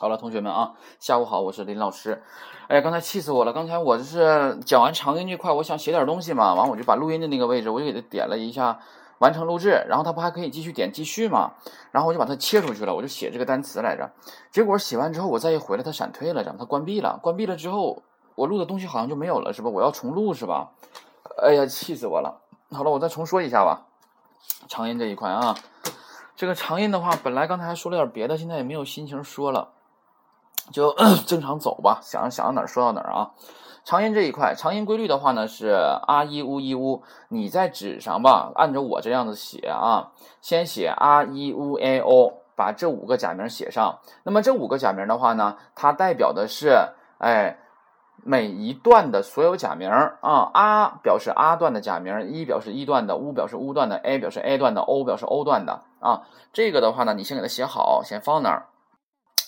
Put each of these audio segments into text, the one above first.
好了，同学们啊，下午好，我是林老师。哎呀，刚才气死我了！刚才我就是讲完长音这块，我想写点东西嘛，完我就把录音的那个位置，我就给它点了一下完成录制，然后它不还可以继续点继续嘛？然后我就把它切出去了，我就写这个单词来着。结果写完之后，我再一回来，它闪退了，然后它关闭了。关闭了之后，我录的东西好像就没有了，是吧？我要重录是吧？哎呀，气死我了！好了，我再重说一下吧。长音这一块啊，这个长音的话，本来刚才还说了点别的，现在也没有心情说了。就 正常走吧，想想到哪儿说到哪儿啊。长音这一块，长音规律的话呢是啊一乌一乌。你在纸上吧，按照我这样子写啊，先写啊一乌 a o，把这五个假名写上。那么这五个假名的话呢，它代表的是哎每一段的所有假名啊。啊表示啊段的假名，一表示一段的，乌表示乌段的，a 表示 a 段的，o 表示 o 段的啊。这个的话呢，你先给它写好，先放那儿。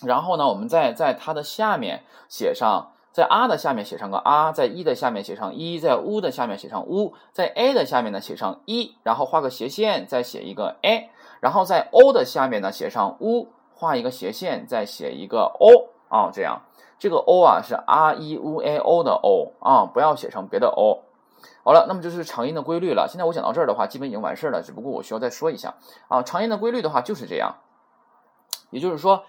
然后呢，我们再在它的下面写上，在啊的下面写上个啊，在一的下面写上一，在乌的下面写上乌，在 a 的下面呢写上一，然后画个斜线，再写一个 a，然后在 o 的下面呢写上乌，画一个斜线，再写一个 o 啊，这样这个 o 啊是 r e u a o 的 o 啊，不要写成别的 o。好了，那么就是长音的规律了。现在我讲到这儿的话，基本已经完事儿了，只不过我需要再说一下啊，长音的规律的话就是这样，也就是说。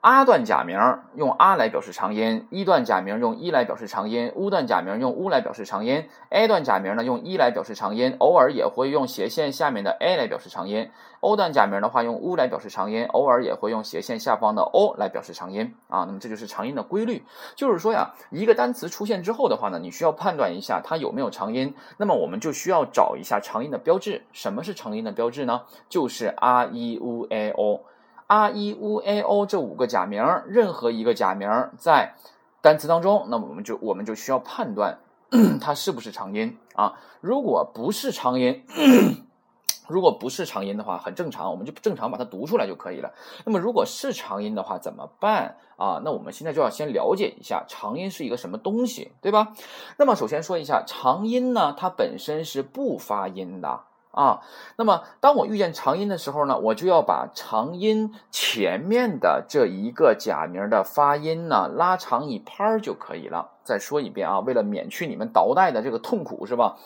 阿段假名用阿来表示长音，一段假名用一来表示长音，乌段假名用乌来表示长音，a 段假名呢用一来表示长音，偶尔也会用斜线下面的 a 来表示长音。o 段假名的话用乌来表示长音，偶尔也会用斜线下方的 o 来表示长音啊。那么这就是长音的规律，就是说呀，一个单词出现之后的话呢，你需要判断一下它有没有长音，那么我们就需要找一下长音的标志。什么是长音的标志呢？就是 a i u a o。R E U A O 这五个假名，任何一个假名在单词当中，那么我们就我们就需要判断 它是不是长音啊。如果不是长音，如果不是长音的话，很正常，我们就正常把它读出来就可以了。那么如果是长音的话，怎么办啊？那我们现在就要先了解一下长音是一个什么东西，对吧？那么首先说一下长音呢，它本身是不发音的。啊，那么当我遇见长音的时候呢，我就要把长音前面的这一个假名的发音呢拉长一拍儿就可以了。再说一遍啊，为了免去你们倒带的这个痛苦，是吧？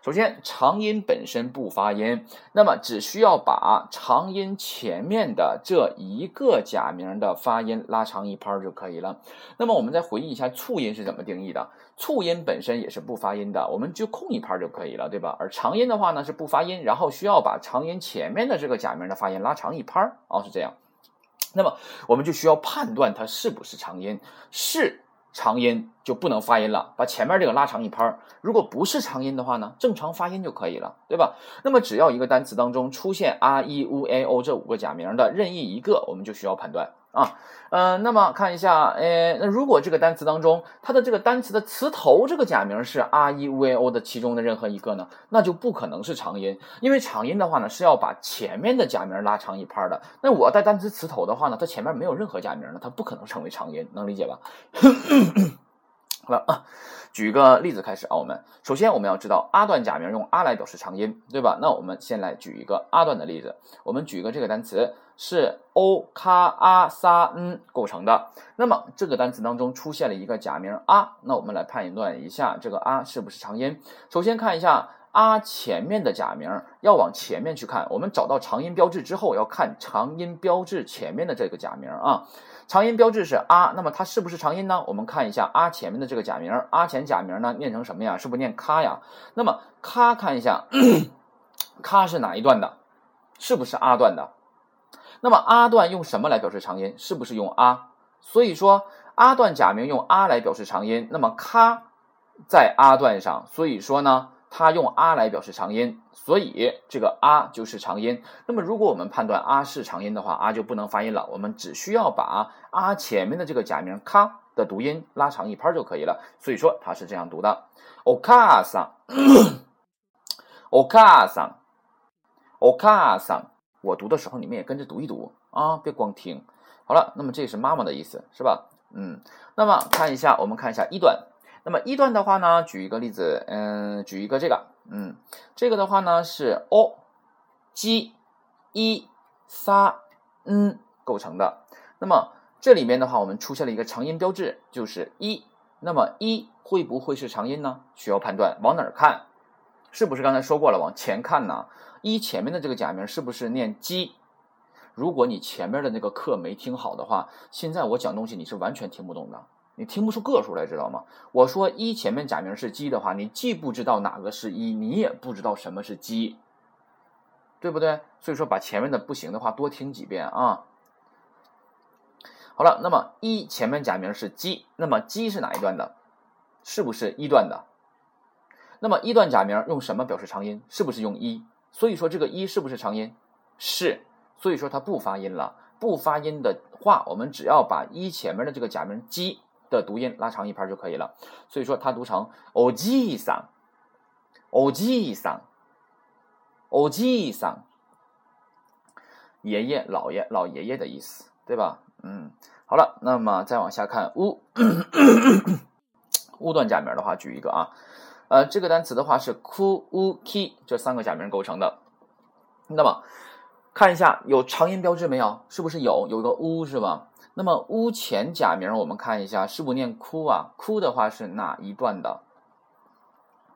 首先，长音本身不发音，那么只需要把长音前面的这一个假名的发音拉长一拍就可以了。那么，我们再回忆一下促音是怎么定义的？促音本身也是不发音的，我们就空一拍就可以了，对吧？而长音的话呢是不发音，然后需要把长音前面的这个假名的发音拉长一拍哦，是这样。那么，我们就需要判断它是不是长音，是。长音就不能发音了，把前面这个拉长一拍儿。如果不是长音的话呢，正常发音就可以了，对吧？那么只要一个单词当中出现 r、e、u、a、o 这五个假名的任意一个，我们就需要判断。啊，呃，那么看一下，诶，那如果这个单词当中，它的这个单词的词头这个假名是 r e v o 的其中的任何一个呢，那就不可能是长音，因为长音的话呢是要把前面的假名拉长一拍的。那我带单词词头的话呢，它前面没有任何假名呢，它不可能成为长音，能理解吧？好了。举个例子开始啊，我们首先我们要知道阿段假名用啊来表示长音，对吧？那我们先来举一个阿段的例子，我们举一个这个单词是 o 卡阿萨嗯构成的，那么这个单词当中出现了一个假名啊，那我们来判断一下这个啊是不是长音。首先看一下啊前面的假名，要往前面去看，我们找到长音标志之后，要看长音标志前面的这个假名啊。长音标志是啊，那么它是不是长音呢？我们看一下啊前面的这个假名，啊前假名呢念成什么呀？是不是念咔呀？那么咔看一下，咔是哪一段的？是不是啊段的？那么啊段用什么来表示长音？是不是用啊？所以说啊段假名用啊来表示长音，那么咔在啊段上，所以说呢。它用啊来表示长音，所以这个啊就是长音。那么如果我们判断啊是长音的话，啊就不能发音了。我们只需要把啊前面的这个假名咔的读音拉长一拍就可以了。所以说它是这样读的：o ka san，o ka san，o ka san。我读的时候你们也跟着读一读啊，别光听。好了，那么这是妈妈的意思，是吧？嗯，那么看一下，我们看一下一段。那么一段的话呢，举一个例子，嗯，举一个这个，嗯，这个的话呢是 o、g、i、sa、n 构成的。那么这里面的话，我们出现了一个长音标志，就是一。那么一会不会是长音呢？需要判断，往哪儿看？是不是刚才说过了？往前看呢？一前面的这个假名是不是念鸡？如果你前面的那个课没听好的话，现在我讲东西你是完全听不懂的，你听不出个数来，知道吗？我说一前面假名是鸡的话，你既不知道哪个是一，你也不知道什么是鸡，对不对？所以说把前面的不行的话多听几遍啊。好了，那么一前面假名是鸡，那么鸡是哪一段的？是不是一段的？那么一段假名用什么表示长音？是不是用一？所以说这个一是不是长音？是，所以说它不发音了。不发音的话，我们只要把一前面的这个假名鸡的读音拉长一拍就可以了。所以说它读成おじいさん、おじいさん、おじいさん，爷爷、老爷、老爷爷的意思，对吧？嗯，好了，那么再往下看，乌乌段假名的话，举一个啊，呃，这个单词的话是 ku u ki 这三个假名构成的。那么看一下有长音标志没有？是不是有？有个乌是吧？ 那么乌前假名我们看一下，是不念哭啊？哭的话是哪一段的？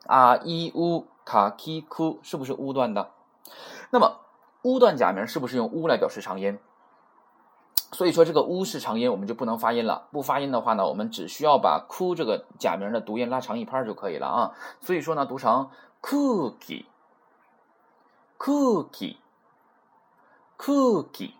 啊伊乌卡 ki 哭是不是乌段的？那么乌段假名是不是用乌来表示长音？所以说这个乌是长音，我们就不能发音了。不发音的话呢，我们只需要把哭这个假名的读音拉长一拍就可以了啊。所以说呢，读成 cookie，cookie，cookie，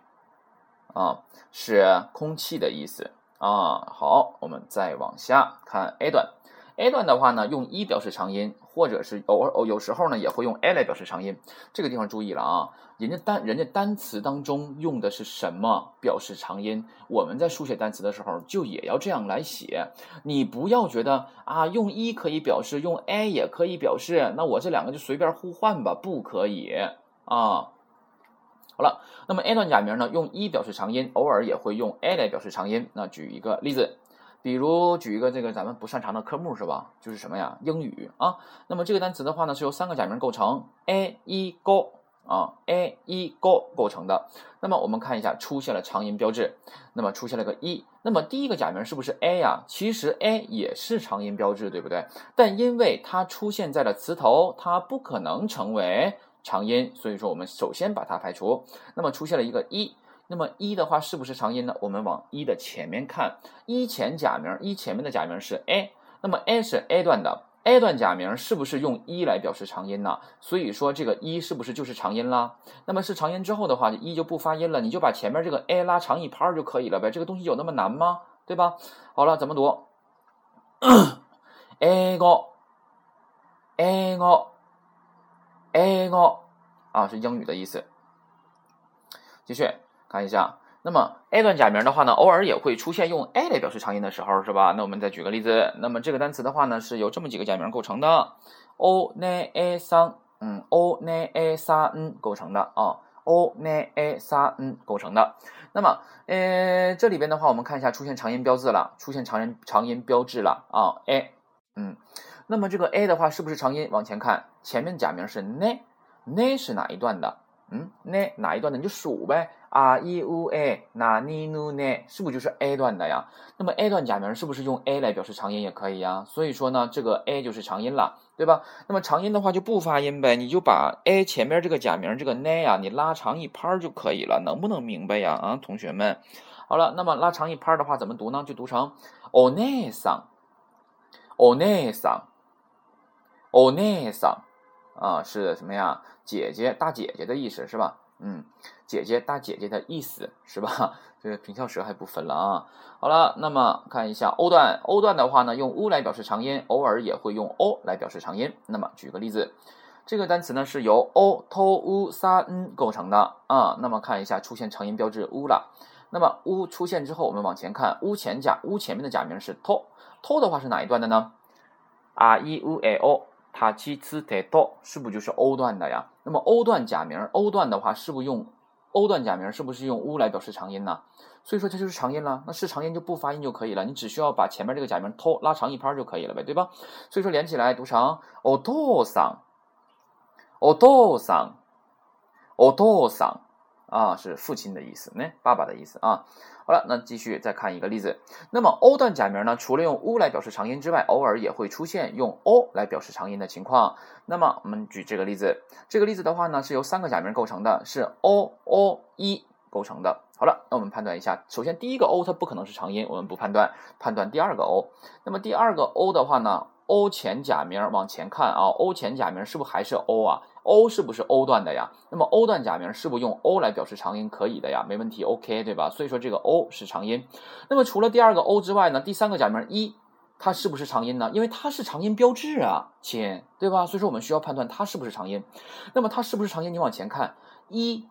啊，是空气的意思啊。好，我们再往下看 A 段。A 段的话呢，用一表示长音，或者是偶尔哦，有时候呢也会用 a 来表示长音。这个地方注意了啊，人家单人家单词当中用的是什么表示长音？我们在书写单词的时候就也要这样来写。你不要觉得啊，用一可以表示，用 a 也可以表示，那我这两个就随便互换吧，不可以啊。好了，那么 A 段假名呢，用一表示长音，偶尔也会用 a 来表示长音。那举一个例子。比如举一个这个咱们不擅长的科目是吧？就是什么呀？英语啊。那么这个单词的话呢，是由三个假名构成，a、e、go 啊，a、e、go 构成的。那么我们看一下，出现了长音标志，那么出现了个一。那么第一个假名是不是 a 呀？其实 a 也是长音标志，对不对？但因为它出现在了词头，它不可能成为长音，所以说我们首先把它排除。那么出现了一个一。那么一的话是不是长音呢？我们往一的前面看，一前假名，一前面的假名是 a，那么 a 是 a 段的，a 段假名是不是用一来表示长音呢？所以说这个一是不是就是长音啦？那么是长音之后的话，一就不发音了，你就把前面这个 a 拉长一拍就可以了呗。这个东西有那么难吗？对吧？好了，怎么读？a 个 a 个 a 个啊，是英语的意思。继续。看一下，那么 a 段假名的话呢，偶尔也会出现用 a 来表示长音的时候，是吧？那我们再举个例子，那么这个单词的话呢，是由这么几个假名构成的，o ne a 三，嗯，o ne a 三 n 构成的啊，o ne a 三 n 构成的。那么，呃，这里边的话，我们看一下出现长音标志了，出现长音长音标志了啊，a，嗯，那么这个 a 的话是不是长音？往前看，前面假名是 ne，ne 是哪一段的？嗯，ne 哪一段的？你就数呗。啊，e u a，那尼努呢？是不是就是 a 段的呀？那么 a 段假名是不是用 a 来表示长音也可以呀？所以说呢，这个 a 就是长音了，对吧？那么长音的话就不发音呗，你就把 a 前面这个假名这个 ne 呀，你拉长一拍就可以了，能不能明白呀？啊，同学们，好了，那么拉长一拍的话怎么读呢？就读成 one 桑，one 桑，one 桑，啊，是什么呀？姐姐，大姐姐的意思是吧？嗯。姐姐大姐姐的意思是吧？这个平翘舌还不分了啊。好了，那么看一下 o 段，o 段的话呢，用 u 来表示长音，偶尔也会用 o 来表示长音。那么举个例子，这个单词呢是由 o to u sa n 构成的啊。那么看一下出现长音标志 u 了。那么 u 出现之后，我们往前看，u 前假 u 前面的假名是 to，to 的话是哪一段的呢？r e u a o，它其次得 to，是不是就是 o 段的呀？那么 o 段假名 o 段的话，是不是用？欧段假名是不是用乌来表示长音呢？所以说它就是长音了。那是长音就不发音就可以了，你只需要把前面这个假名拖拉长一拍就可以了呗，对吧？所以说连起来读成お父さん、お父さん、お父さん 啊，是父亲的意思，那爸爸的意思啊。好了，那继续再看一个例子。那么 o 段假名呢，除了用 u 来表示长音之外，偶尔也会出现用 o 来表示长音的情况。那么我们举这个例子，这个例子的话呢，是由三个假名构成的，是 o o 一构成的。好了，那我们判断一下，首先第一个 o 它不可能是长音，我们不判断，判断第二个 o。那么第二个 o 的话呢？o 前假名往前看啊，o 前假名是不是还是 o 啊？o 是不是 o 段的呀？那么 o 段假名是不是用 o 来表示长音可以的呀？没问题，OK 对吧？所以说这个 o 是长音。那么除了第二个 o 之外呢，第三个假名一，它是不是长音呢？因为它是长音标志啊，亲，对吧？所以说我们需要判断它是不是长音。那么它是不是长音？你往前看，一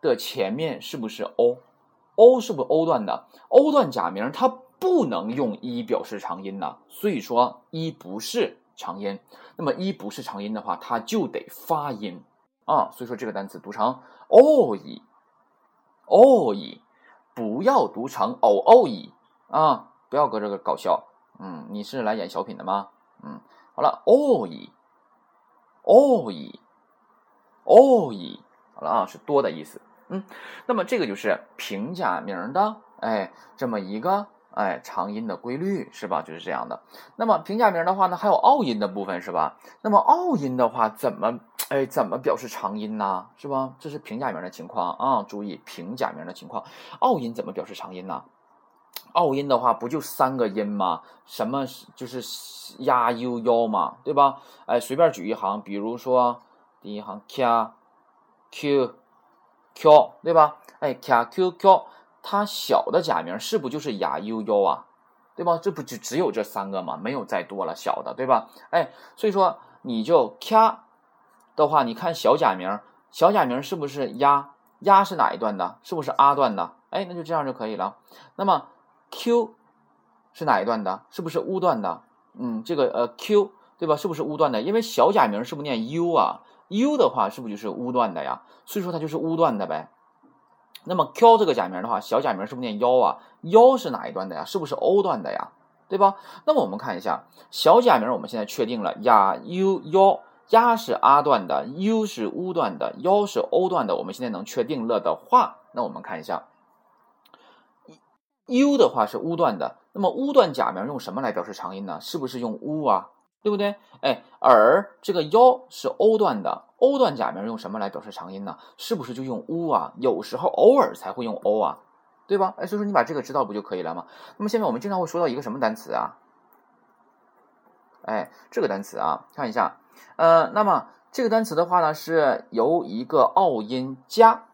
的前面是不是 o？o 是不是 o 段的？o 段假名它。不能用一表示长音呢，所以说一不是长音。那么一不是长音的话，它就得发音啊。所以说这个单词读成 o i o i，不要读成 o o i 啊，不要搁这个搞笑。嗯，你是来演小品的吗？嗯，好了 o i o i o i，好了啊，是多的意思。嗯，那么这个就是平假名的哎这么一个。哎，长音的规律是吧？就是这样的。那么平假名的话呢，还有拗音的部分是吧？那么拗音的话，怎么哎怎么表示长音呢？是吧？这是平假名的情况啊，注意平假名的情况。拗音怎么表示长音呢？拗音的话，不就三个音吗？什么就是呀、u、腰嘛，对吧？哎，随便举一行，比如说第一行 k、q、q，对吧？哎，k、q、q。它小的假名是不就是雅 u 幺啊，对吧？这不就只有这三个吗？没有再多了小的，对吧？哎，所以说你就 k 的话，你看小假名，小假名是不是呀？呀是哪一段的？是不是啊段的？哎，那就这样就可以了。那么 q 是哪一段的？是不是乌段的？嗯，这个呃 q 对吧？是不是乌段的？因为小假名是不是念 u 啊？u 的话是不是就是乌段的呀？所以说它就是乌段的呗。那么 q 这个假名的话，小假名是不是念幺啊？幺是哪一段的呀？是不是 o 段的呀？对吧？那么我们看一下小假名，我们现在确定了呀 u 腰，呀是 a 段的，u 是 u 段的，幺是 o 段的。我们现在能确定了的话，那我们看一下，u 的话是 u 段的，那么 u 段假名用什么来表示长音呢？是不是用 u 啊？对不对？哎，而这个腰是 o 段的，o 段假名用什么来表示长音呢？是不是就用 u 啊？有时候偶尔才会用 o 啊，对吧？哎，所以说你把这个知道不就可以了吗？那么下面我们经常会说到一个什么单词啊？哎，这个单词啊，看一下，呃，那么这个单词的话呢，是由一个拗音加，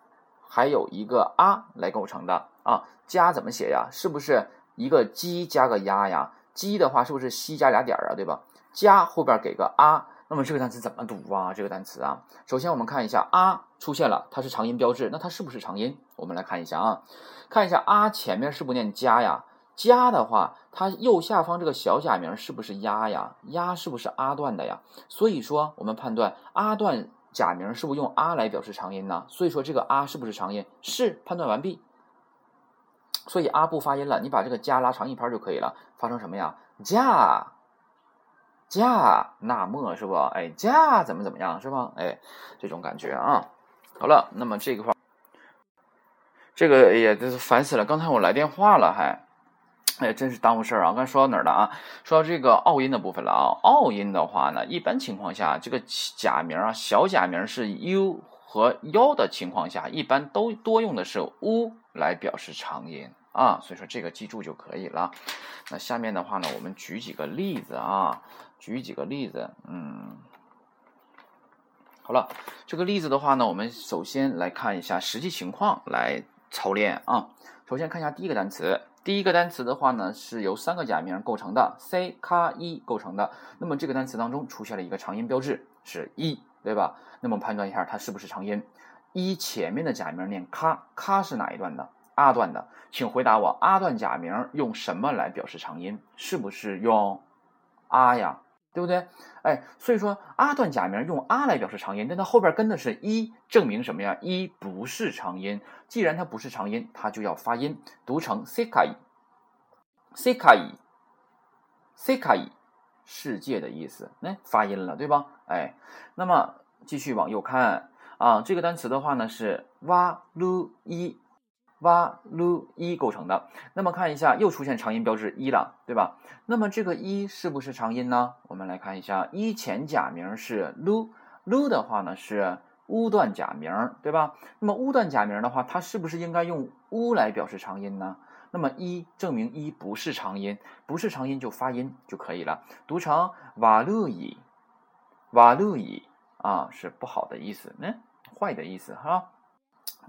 还有一个啊来构成的啊。加怎么写呀？是不是一个鸡加个鸭呀？鸡的话是不是西加俩点儿啊？对吧？加后边给个啊，那么这个单词怎么读啊？这个单词啊，首先我们看一下啊出现了，它是长音标志，那它是不是长音？我们来看一下啊，看一下啊前面是不念加呀？加的话，它右下方这个小假名是不是呀呀？呀是不是啊段的呀？所以说我们判断啊段假名是不是用啊来表示长音呢？所以说这个啊是不是长音？是，判断完毕。所以啊不发音了，你把这个加拉长一拍就可以了，发成什么呀？加。驾那么是不？哎，驾怎么怎么样是吧？哎，这种感觉啊。好了，那么这个话，这个哎呀，真是烦死了！刚才我来电话了，还，哎，真是耽误事儿啊！刚才说到哪儿了啊？说到这个拗音的部分了啊。拗音的话呢，一般情况下，这个假名啊，小假名是 u 和腰的情况下，一般都多用的是 u 来表示长音啊。所以说这个记住就可以了。那下面的话呢，我们举几个例子啊。举几个例子，嗯，好了，这个例子的话呢，我们首先来看一下实际情况来操练啊。首先看一下第一个单词，第一个单词的话呢，是由三个假名构成的，c 卡一构成的。那么这个单词当中出现了一个长音标志，是一，对吧？那么判断一下它是不是长音。一前面的假名念咔，咔是哪一段的？阿段的，请回答我，阿段假名用什么来表示长音？是不是用啊呀？对不对？哎，所以说阿段假名用阿来表示长音，但它后边跟的是一，证明什么呀？一不是长音。既然它不是长音，它就要发音，读成 sekai，sekai，sekai，世界的意思。哎，发音了，对吧？哎，那么继续往右看啊，这个单词的话呢是哇噜一哇噜一构成的。那么看一下，又出现长音标志一了，对吧？那么这个一是不是长音呢？我们来看一下，一前假名是噜噜的话呢是乌段假名，对吧？那么乌段假名的话，它是不是应该用乌来表示长音呢？那么一证明一不是长音，不是长音就发音就可以了，读成瓦路伊，瓦路伊啊，是不好的意思，嗯，坏的意思哈。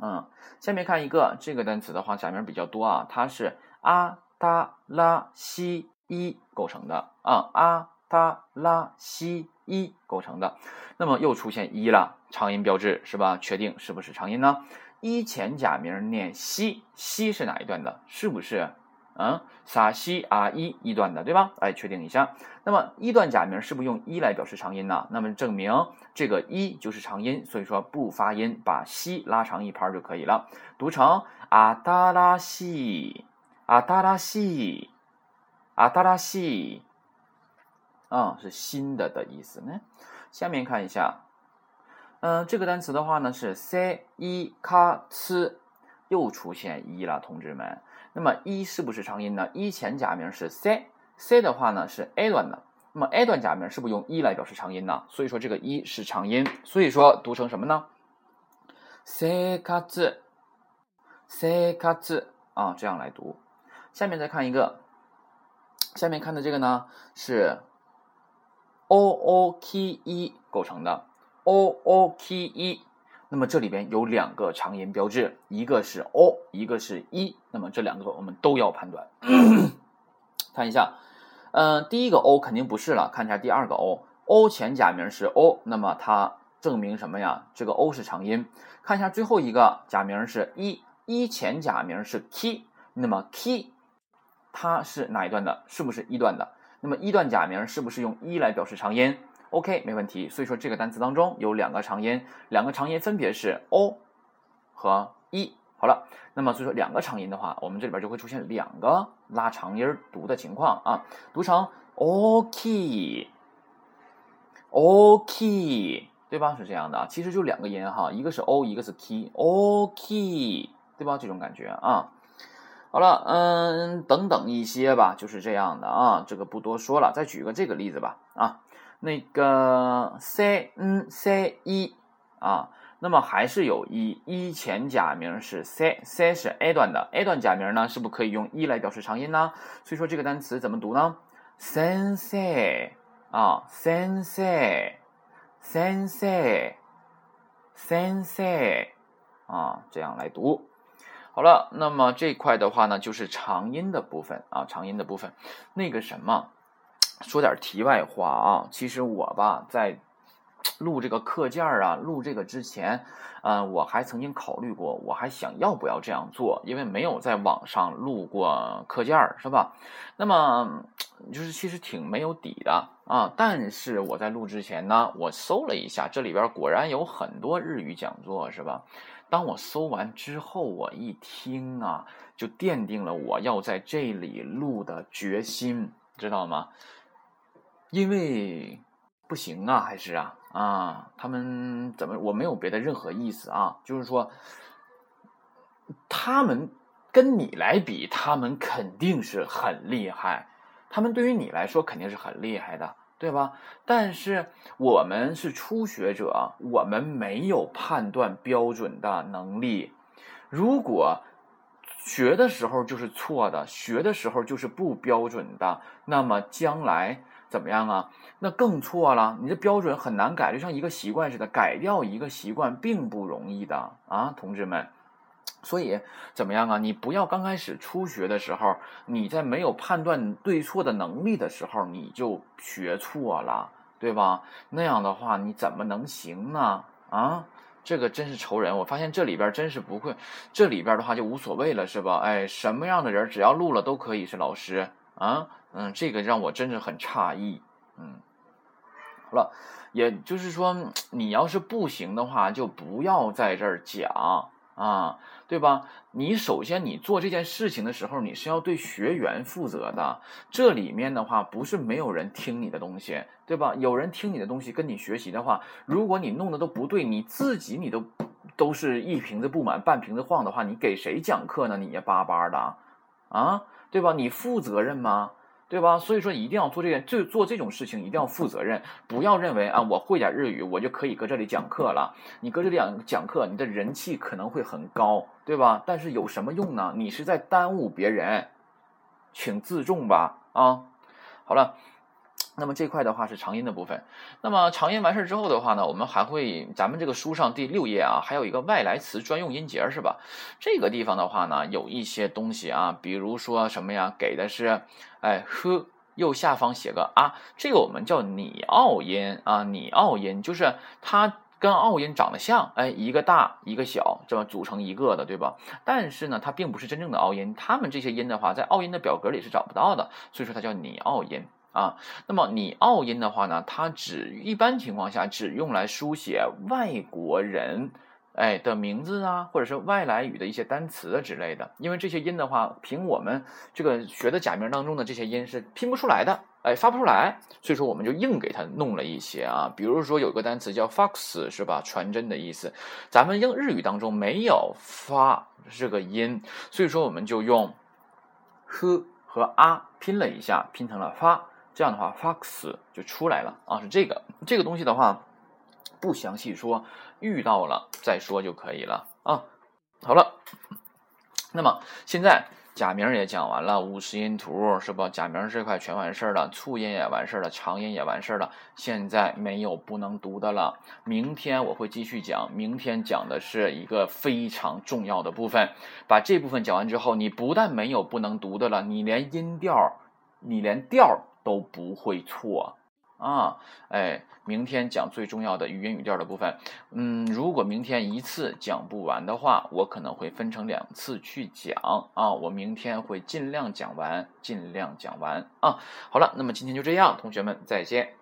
嗯，下面看一个这个单词的话，假名比较多啊，它是阿达拉西伊构成的啊，阿达拉西伊构成的。那么又出现一了，长音标志是吧？确定是不是长音呢？一前假名念西，西是哪一段的？是不是？嗯，撒西啊一一段的，对吧？哎，确定一下。那么一段假名是不是用一来表示长音呢？那么证明这个一就是长音，所以说不发音，把西拉长一拍就可以了，读成阿达拉西，阿达拉西，阿达拉西，啊，是新的的意思呢。下面看一下。嗯，这个单词的话呢是 c 一卡呲，又出现一了，同志们。那么一是不是长音呢？一前假名是 c，c 的话呢是 a 段的。那么 a 段假名是不是用一来表示长音呢？所以说这个一是长音，所以说读成什么呢？c 卡呲，c 卡呲啊，这样来读。下面再看一个，下面看的这个呢是 o o k e 构成的。o o k e，那么这里边有两个长音标志，一个是 o，一个是一，那么这两个我们都要判断。看一下，嗯，第一个 o 肯定不是了，看一下第二个 o，o 前假名是 o，那么它证明什么呀？这个 o 是长音。看一下最后一个假名是一，一前假名是 k，那么 k 它是哪一段的？是不是一段的？那么一段假名是不是用一来表示长音？OK，没问题。所以说这个单词当中有两个长音，两个长音分别是 o 和 e。好了，那么所以说两个长音的话，我们这里边就会出现两个拉长音读的情况啊，读成 OK，OK，对吧？是这样的，其实就两个音哈，一个是 o，一个是 k，OK，对吧？这种感觉啊。好了，嗯，等等一些吧，就是这样的啊，这个不多说了。再举个这个例子吧，啊。那个 c n c 一啊，那么还是有一一前假名是 c，c 是 a 段的，a 段假名呢，是不是可以用一来表示长音呢？所以说这个单词怎么读呢？sensei 啊，sensei，sensei，sensei 啊，这样来读。好了，那么这块的话呢，就是长音的部分啊，长音的部分，那个什么。说点题外话啊，其实我吧，在录这个课件啊，录这个之前，嗯，我还曾经考虑过，我还想要不要这样做，因为没有在网上录过课件是吧？那么就是其实挺没有底的啊。但是我在录之前呢，我搜了一下，这里边果然有很多日语讲座，是吧？当我搜完之后，我一听啊，就奠定了我要在这里录的决心，知道吗？因为不行啊，还是啊啊，他们怎么？我没有别的任何意思啊，就是说，他们跟你来比，他们肯定是很厉害，他们对于你来说肯定是很厉害的，对吧？但是我们是初学者，我们没有判断标准的能力。如果学的时候就是错的，学的时候就是不标准的，那么将来。怎么样啊？那更错了，你的标准很难改，就像一个习惯似的，改掉一个习惯并不容易的啊，同志们。所以怎么样啊？你不要刚开始初学的时候，你在没有判断对错的能力的时候，你就学错了，对吧？那样的话，你怎么能行呢？啊，这个真是愁人。我发现这里边真是不会，这里边的话就无所谓了，是吧？哎，什么样的人只要录了都可以是老师啊。嗯，这个让我真是很诧异。嗯，好了，也就是说，你要是不行的话，就不要在这儿讲啊，对吧？你首先你做这件事情的时候，你是要对学员负责的。这里面的话，不是没有人听你的东西，对吧？有人听你的东西，跟你学习的话，如果你弄的都不对，你自己你都都是一瓶子不满半瓶子晃的话，你给谁讲课呢？你巴巴的，啊，对吧？你负责任吗？对吧？所以说一定要做这件，就做这种事情一定要负责任，不要认为啊我会点日语我就可以搁这里讲课了。你搁这里讲讲课，你的人气可能会很高，对吧？但是有什么用呢？你是在耽误别人，请自重吧啊！好了。那么这块的话是长音的部分。那么长音完事之后的话呢，我们还会咱们这个书上第六页啊，还有一个外来词专用音节是吧？这个地方的话呢，有一些东西啊，比如说什么呀？给的是哎呵，右下方写个啊，这个我们叫拟奥音啊，拟奥音就是它跟奥音长得像，哎，一个大一个小，这么组成一个的，对吧？但是呢，它并不是真正的奥音，它们这些音的话，在奥音的表格里是找不到的，所以说它叫拟奥音。啊，那么你奥音的话呢，它只一般情况下只用来书写外国人哎的名字啊，或者是外来语的一些单词之类的。因为这些音的话，凭我们这个学的假名当中的这些音是拼不出来的，哎，发不出来，所以说我们就硬给它弄了一些啊。比如说有个单词叫 fox 是吧？传真的意思，咱们英日语当中没有发这个音，所以说我们就用 h 和啊拼了一下，拼成了发。这样的话，fox 就出来了啊，是这个这个东西的话，不详细说，遇到了再说就可以了啊。好了，那么现在假名也讲完了，五十音图是吧？假名这块全完事儿了，促音也完事儿了，长音也完事儿了，现在没有不能读的了。明天我会继续讲，明天讲的是一个非常重要的部分。把这部分讲完之后，你不但没有不能读的了，你连音调，你连调。都不会错啊！哎，明天讲最重要的语音语调的部分。嗯，如果明天一次讲不完的话，我可能会分成两次去讲啊。我明天会尽量讲完，尽量讲完啊。好了，那么今天就这样，同学们再见。